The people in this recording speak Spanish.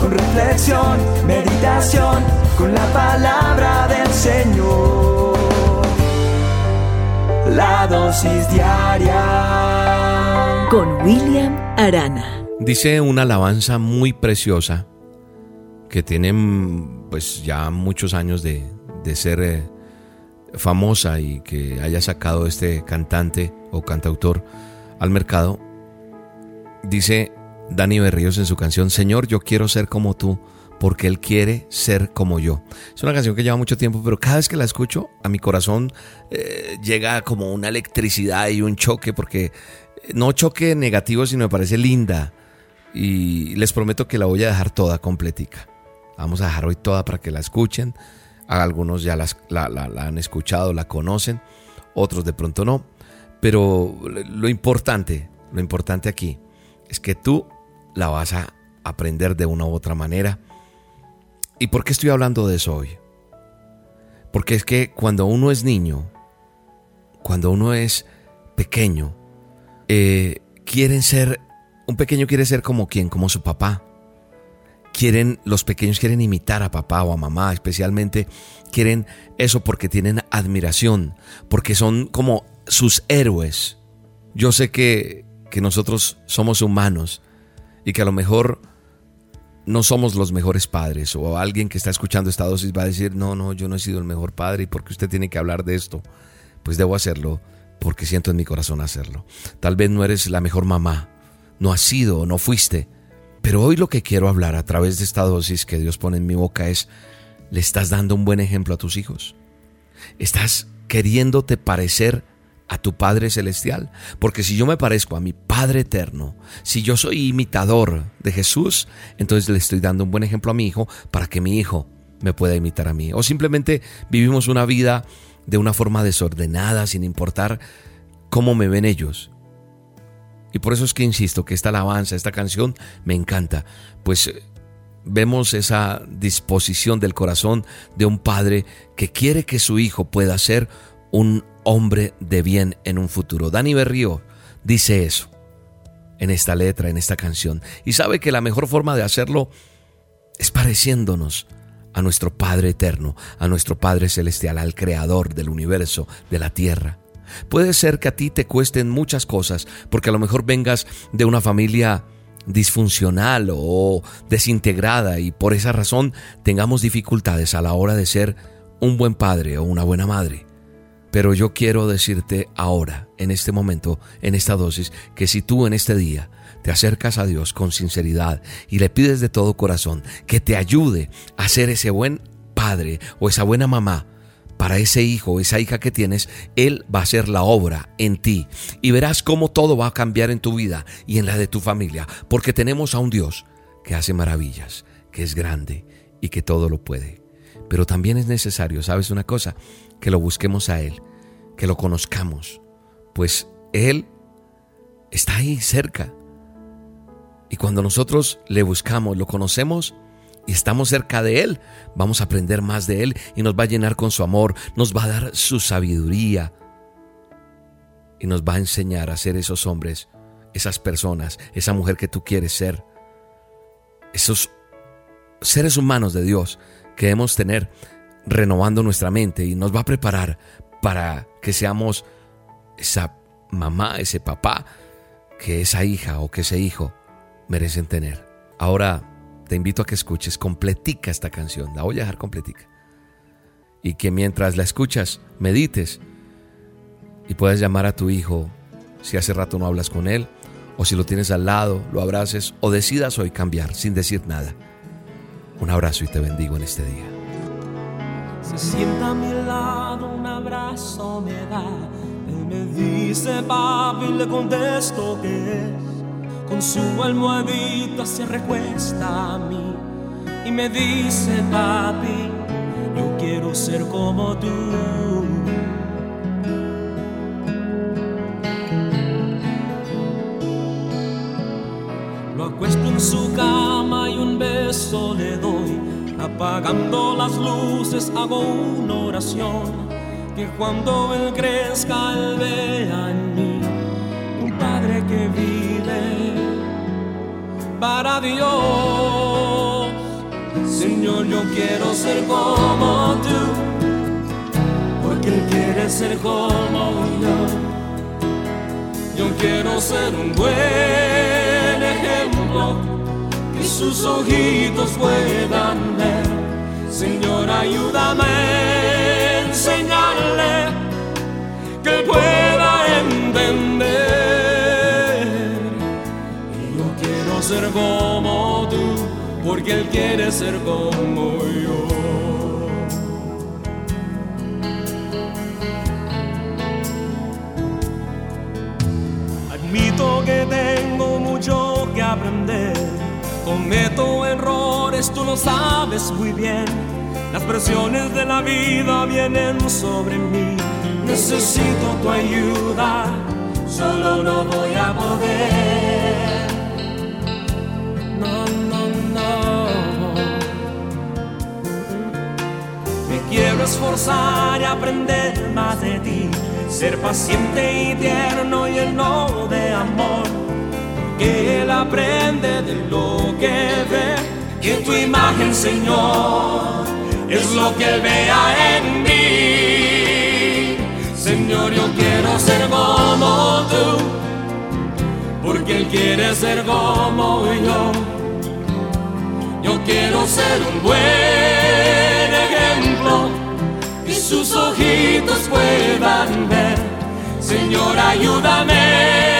con reflexión, meditación, con la palabra del Señor. La dosis diaria con William Arana. Dice una alabanza muy preciosa que tiene pues ya muchos años de, ser eh, famosa y que haya sacado este cantante o cantautor al mercado. Dice Dani Berríos en su canción Señor, yo quiero ser como tú porque Él quiere ser como yo. Es una canción que lleva mucho tiempo, pero cada vez que la escucho, a mi corazón eh, llega como una electricidad y un choque, porque eh, no choque negativo, sino me parece linda. Y les prometo que la voy a dejar toda completica. Vamos a dejar hoy toda para que la escuchen. Algunos ya la, han escuchado, la conocen, otros de pronto no. Pero lo importante, lo importante aquí es que tú la vas a aprender de una u otra manera ¿Y por qué estoy hablando de eso hoy? Porque es que cuando uno es niño, cuando uno es pequeño, eh, quieren ser, un pequeño quiere ser como quien, como su papá. Quieren, los pequeños quieren imitar a papá o a mamá, especialmente quieren eso porque tienen admiración, porque son como sus héroes. Yo sé que, que nosotros somos humanos y que a lo mejor no somos los mejores padres o alguien que está escuchando esta dosis va a decir, no, no, yo no he sido el mejor padre y porque usted tiene que hablar de esto, pues debo hacerlo porque siento en mi corazón hacerlo. Tal vez no eres la mejor mamá, no has sido, no fuiste, pero hoy lo que quiero hablar a través de esta dosis que Dios pone en mi boca es, ¿le estás dando un buen ejemplo a tus hijos? ¿Estás queriéndote parecer a tu Padre Celestial. Porque si yo me parezco a mi Padre Eterno, si yo soy imitador de Jesús, entonces le estoy dando un buen ejemplo a mi hijo para que mi hijo me pueda imitar a mí. O simplemente vivimos una vida de una forma desordenada, sin importar cómo me ven ellos. Y por eso es que insisto que esta alabanza, esta canción me encanta, pues eh, vemos esa disposición del corazón de un padre que quiere que su hijo pueda ser un hombre de bien en un futuro. Dani Berrío dice eso en esta letra, en esta canción, y sabe que la mejor forma de hacerlo es pareciéndonos a nuestro Padre eterno, a nuestro Padre celestial, al Creador del universo, de la tierra. Puede ser que a ti te cuesten muchas cosas, porque a lo mejor vengas de una familia disfuncional o desintegrada y por esa razón tengamos dificultades a la hora de ser un buen padre o una buena madre. Pero yo quiero decirte ahora, en este momento, en esta dosis, que si tú en este día te acercas a Dios con sinceridad y le pides de todo corazón que te ayude a ser ese buen padre o esa buena mamá, para ese hijo o esa hija que tienes, Él va a hacer la obra en ti y verás cómo todo va a cambiar en tu vida y en la de tu familia, porque tenemos a un Dios que hace maravillas, que es grande y que todo lo puede. Pero también es necesario, ¿sabes una cosa? Que lo busquemos a Él, que lo conozcamos, pues Él está ahí cerca. Y cuando nosotros le buscamos, lo conocemos y estamos cerca de Él, vamos a aprender más de Él y nos va a llenar con su amor, nos va a dar su sabiduría y nos va a enseñar a ser esos hombres, esas personas, esa mujer que tú quieres ser, esos seres humanos de Dios que debemos tener renovando nuestra mente y nos va a preparar para que seamos esa mamá, ese papá que esa hija o que ese hijo merecen tener. Ahora te invito a que escuches completica esta canción, la voy a dejar completica. Y que mientras la escuchas, medites y puedas llamar a tu hijo si hace rato no hablas con él, o si lo tienes al lado, lo abraces, o decidas hoy cambiar sin decir nada. Un abrazo y te bendigo en este día. Se sienta a mi lado, un abrazo me da. Me dice papi le contesto que es. Con su almohadita se recuesta a mí y me dice papi, yo quiero ser como tú. Lo acuesto en su cama y un beso le doy apagando las luces hago una oración, que cuando Él crezca, Él vea en mí un Padre que vive para Dios. Señor, yo quiero ser como tú, porque Él quiere ser como yo. Yo quiero ser un buen ejemplo sus ojitos puedan ver. Señor, ayúdame enseñarle que pueda entender. Yo quiero ser como tú, porque Él quiere ser como yo. Admito que tengo mucho que aprender. Cometo errores, tú lo sabes muy bien. Las presiones de la vida vienen sobre mí. Necesito tu ayuda, solo no voy a poder. No, no, no. Me quiero esforzar y aprender más de ti. Ser paciente y tierno y lleno de amor. Aprende de lo que ve. Que tu imagen, Señor, es lo que Él vea en mí. Señor, yo quiero ser como tú. Porque Él quiere ser como yo. Yo quiero ser un buen ejemplo que sus ojitos puedan ver. Señor, ayúdame